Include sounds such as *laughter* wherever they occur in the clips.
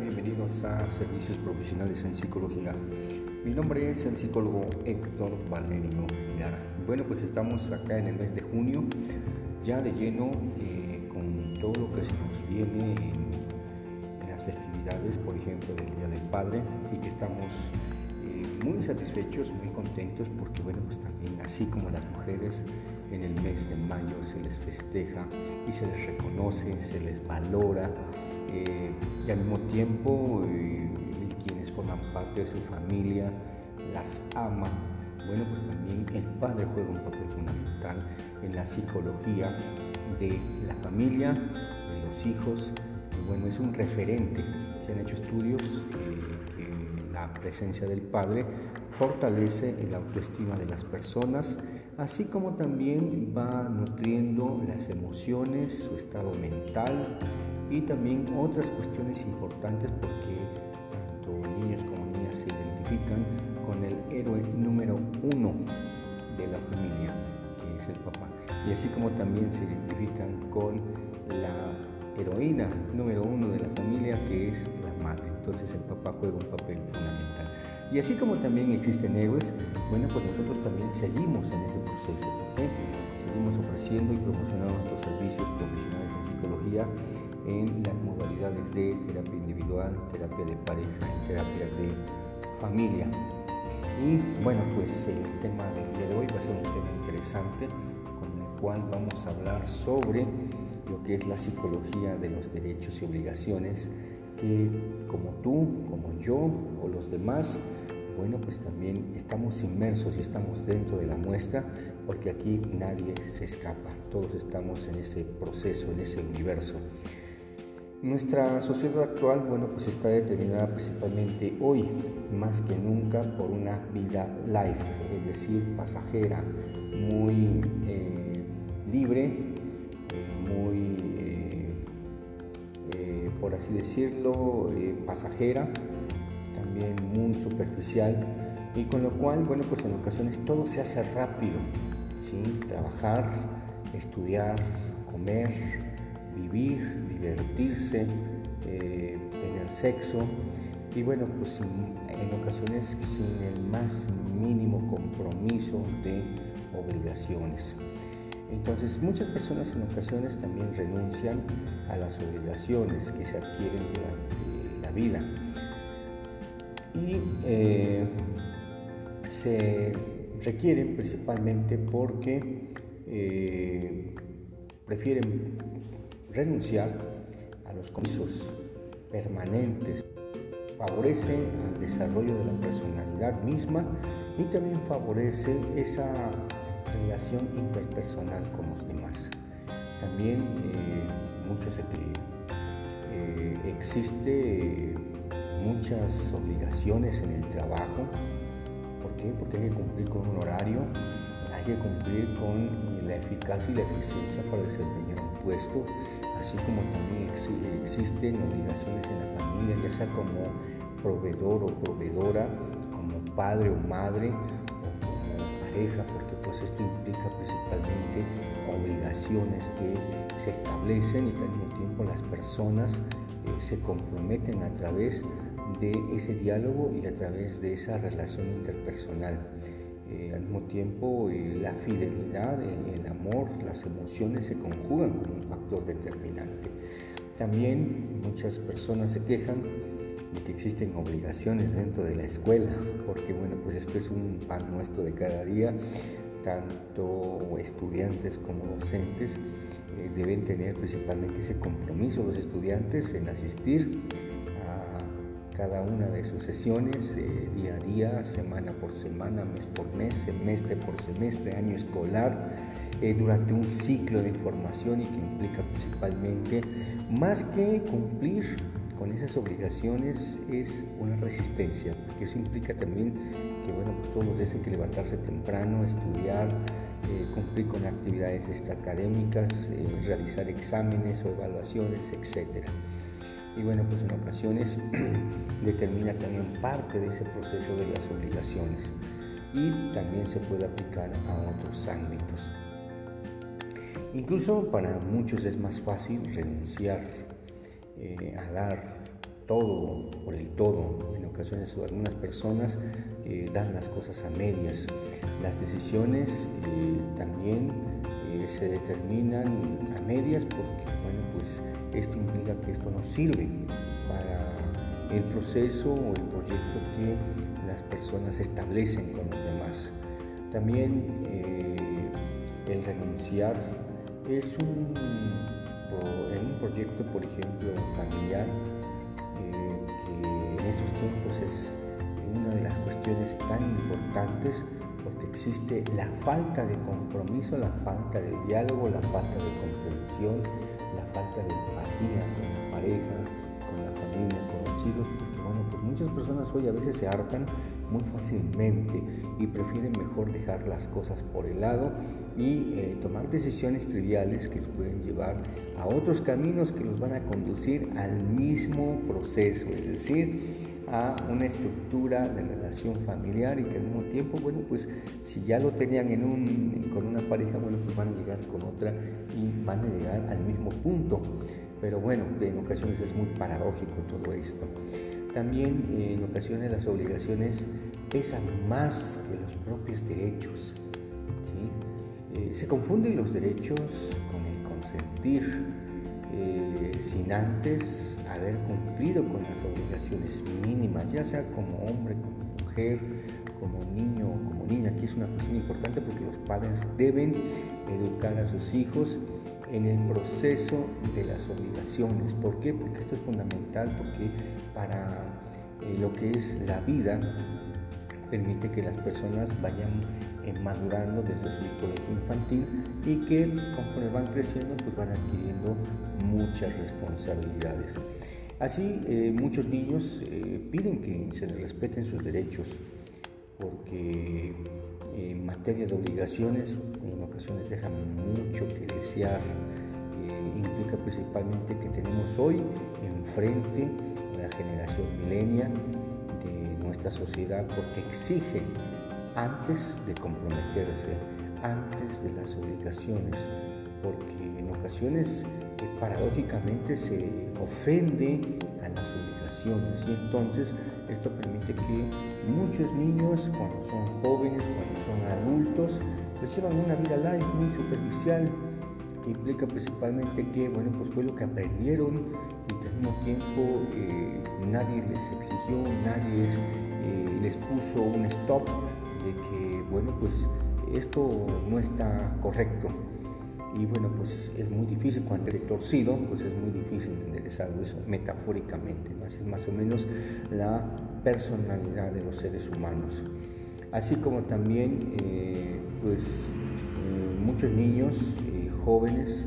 Bienvenidos a Servicios Profesionales en Psicología. Mi nombre es el psicólogo Héctor Valerio Lara. Bueno, pues estamos acá en el mes de junio, ya de lleno eh, con todo lo que se nos viene en, las festividades, por ejemplo, del Día del Padre, y que estamos eh, muy satisfechos, muy contentos, porque bueno, pues también así como las mujeres en el mes de mayo se les festeja y se les reconoce, se les valora eh, y al mismo tiempo eh, quienes forman parte de su familia las ama. Bueno, pues también el padre juega un papel fundamental en la psicología de la familia, de los hijos, y bueno, es un referente. Se han hecho estudios eh, que la presencia del padre fortalece la autoestima de las personas, así como también va nutriendo las emociones, su estado mental, y también otras cuestiones importantes porque tanto niños como niñas se identifican con el héroe número uno de la familia, que es el papá. Y así como también se identifican con la heroína número uno de la familia, que es la madre. Entonces el papá juega un papel fundamental. Y así como también existen héroes, bueno, pues nosotros también seguimos en ese proceso, seguimos ofreciendo y promocionando nuestros servicios profesionales en psicología en las modalidades de terapia individual, terapia de pareja y terapia de familia. Y bueno, pues el tema del día de hoy va a ser un tema interesante con el cual vamos a hablar sobre lo que es la psicología de los derechos y obligaciones que como tú, como yo o los demás, bueno, pues también estamos inmersos y estamos dentro de la muestra porque aquí nadie se escapa, todos estamos en ese proceso, en ese universo. Nuestra sociedad actual, bueno, pues está determinada principalmente hoy, más que nunca, por una vida life, es decir, pasajera, muy eh, libre, eh, muy, por así decirlo, pasajera, también muy superficial, y con lo cual, bueno, pues en ocasiones todo se hace rápido, ¿sí? Trabajar, estudiar, comer, vivir, divertirse, eh, tener sexo y bueno, pues en ocasiones sin el más mínimo compromiso de obligaciones. Entonces muchas personas en ocasiones también renuncian a las obligaciones que se adquieren durante la vida y eh, se requieren principalmente porque eh, prefieren renunciar a los comisos permanentes favorece al desarrollo de la personalidad misma y también favorece esa relación interpersonal con los demás. También eh, muchos eh, existe muchas obligaciones en el trabajo. ¿Por qué? Porque hay que cumplir con un horario, hay que cumplir con la eficacia y la eficiencia para desempeñar un puesto, así como también existen obligaciones en la familia, ya sea como proveedor o proveedora, como padre o madre pareja, porque pues esto implica principalmente obligaciones que se establecen y que al mismo tiempo las personas eh, se comprometen a través de ese diálogo y a través de esa relación interpersonal. Eh, al mismo tiempo eh, la fidelidad, eh, el amor, las emociones se conjugan como un factor determinante. También muchas personas se quejan de que existen obligaciones dentro de la escuela, porque bueno, pues esto es un pan nuestro de cada día, tanto estudiantes como docentes deben tener principalmente ese compromiso los estudiantes en asistir cada una de sus sesiones, eh, día a día, semana por semana, mes por mes, semestre por semestre, año escolar, eh, durante un ciclo de información y que implica principalmente, más que cumplir con esas obligaciones, es una resistencia, porque eso implica también que, bueno, pues todos dicen que levantarse temprano, estudiar, eh, cumplir con actividades extraacadémicas, realizar exámenes o evaluaciones, etcétera y bueno, pues en ocasiones *clears throat* determina también parte de ese proceso de las obligaciones y también se puede aplicar a otros ámbitos. Incluso para muchos es más fácil renunciar eh, a dar todo, por el todo. En ocasiones algunas personas eh, dan las cosas a medias. Las decisiones eh, también se determinan a medias porque, bueno, pues esto implica que esto no sirve para el proceso o el proyecto que las personas establecen con los demás. También el renunciar es un, un proyecto, por ejemplo, familiar, que en estos tiempos es una de las cuestiones tan importantes porque existe la falta de compromiso, la falta de diálogo, la falta de comprensión, la falta de empatía con la pareja, con la familia, con los hijos, porque bueno, pues muchas personas hoy a veces se hartan muy fácilmente y prefieren mejor dejar las cosas por el lado y eh, tomar decisiones triviales que pueden llevar a otros caminos que los van a conducir al mismo proceso, es decir, a una estructura de relación familiar y que al mismo tiempo, bueno, pues si ya lo tenían en un, con una pareja, bueno, pues van a llegar con otra y van a llegar al mismo punto. Pero bueno, en ocasiones es muy paradójico todo esto. También eh, en ocasiones las obligaciones pesan más que los propios derechos. Eh, se confunden los derechos con el consentir, eh, sin antes haber cumplido con las obligaciones mínimas, ya sea como hombre, como mujer, como niño o como niña. Aquí es una cuestión importante porque los padres deben educar a sus hijos en el proceso de las obligaciones. ¿Por qué? Porque esto es fundamental, porque para eh, lo que es la vida permite que las personas vayan eh, madurando desde su colegio infantil y que conforme van creciendo pues van adquiriendo muchas responsabilidades. Así eh, muchos niños piden que se les respeten sus derechos porque en materia de obligaciones en ocasiones dejan mucho que desear. Eh, implica principalmente que tenemos hoy enfrente la generación milenia de nuestra sociedad porque exige antes de comprometerse, antes de las obligaciones, porque en ocasiones eh, paradójicamente se ofende a las obligaciones y entonces esto permite que muchos niños cuando son jóvenes, cuando son adultos, pues llevan una vida light muy superficial que implica principalmente que bueno pues fue lo que aprendieron y que al mismo tiempo eh, nadie les exigió, nadie eh, les puso un stop de que bueno pues esto no está correcto y bueno pues es muy difícil cuando eres torcido pues es muy difícil enderezarlo eso metafóricamente ¿no? es más o menos la personalidad de los seres humanos así como también eh, pues eh, muchos niños, eh, jóvenes,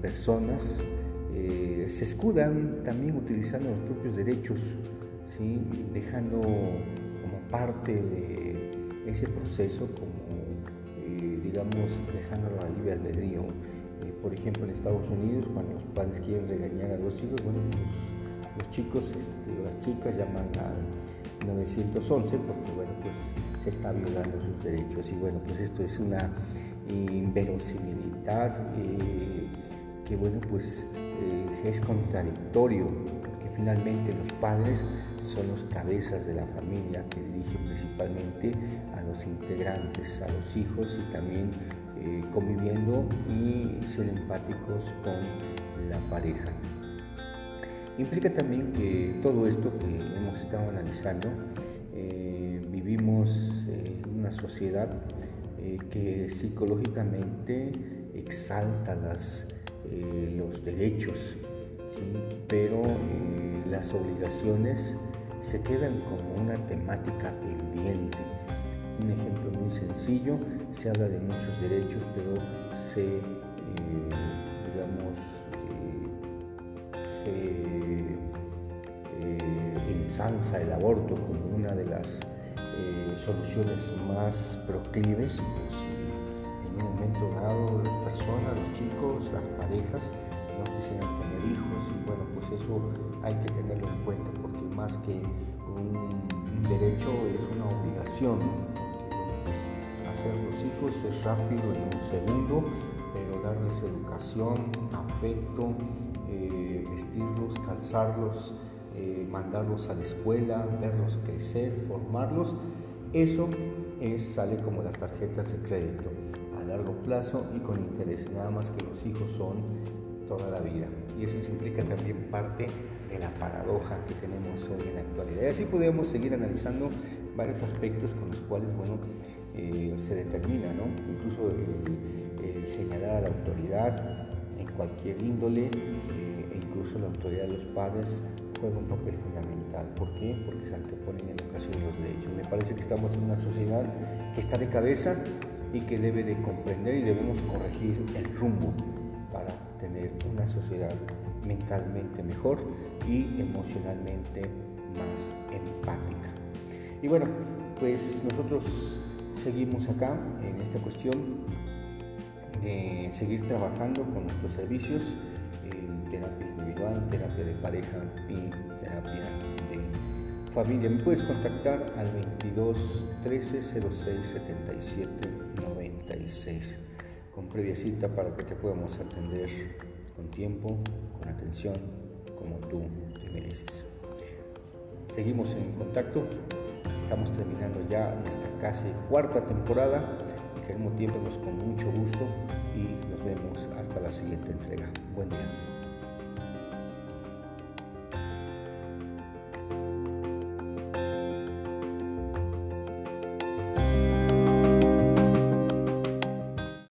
personas se escudan también utilizando los propios derechos, ¿sí? dejando como parte de ese proceso, como digamos, dejándolo a libre albedrío. por ejemplo, en Estados Unidos, cuando los padres quieren regañar a los hijos, bueno, pues, los chicos, este, las chicas llaman al 911 porque bueno pues se está violando sus derechos y bueno pues esto es una inverosimilidad eh, que bueno pues eh, es contradictorio porque finalmente los padres son los cabezas de la familia que dirigen principalmente a los integrantes, a los hijos y también eh, conviviendo y ser empáticos con la pareja. Implica también que todo esto que hemos estado analizando, eh, vivimos en una sociedad eh, que psicológicamente exalta las, los derechos, pero las obligaciones se quedan como una temática pendiente. Un ejemplo muy sencillo, se habla de muchos derechos, pero se, digamos, se eh, el aborto como una de las eh, soluciones más proclives, en un momento dado las personas, los chicos, las parejas no quisieran tener hijos y bueno, pues eso hay que tenerlo en cuenta más que un derecho es una obligación, pues, hacer los hijos es rápido en un segundo, pero darles educación, afecto, vestirlos, calzarlos, eh, mandarlos a la escuela, verlos crecer, formarlos. Eso es, sale como las tarjetas de crédito a largo plazo y con interés, nada más que los hijos son toda la vida. Y eso implica también parte de la paradoja que tenemos hoy en la actualidad. Y así podemos seguir analizando varios aspectos con los cuales, bueno, eh, se determina, ¿no? Incluso señalar a la autoridad en cualquier índole eh, e incluso la autoridad de los padres juega un papel fundamental. ¿Por qué? Porque se anteponen en ocasión los derechos. Me parece que estamos en una sociedad que está de cabeza y que debe de comprender y debemos corregir el rumbo para tener una sociedad mentalmente mejor y emocionalmente más empática. Y bueno, pues nosotros seguimos acá en esta cuestión de seguir trabajando con nuestros servicios en terapia individual, terapia de pareja y terapia de familia. Me puedes contactar al 22 13 06 77 96 con previa cita para que te podamos atender con tiempo, con atención, como tú te mereces. Seguimos en contacto, estamos terminando ya nuestra casi cuarta temporada queremos tiempo con mucho gusto y nos vemos hasta la siguiente entrega. Buen día.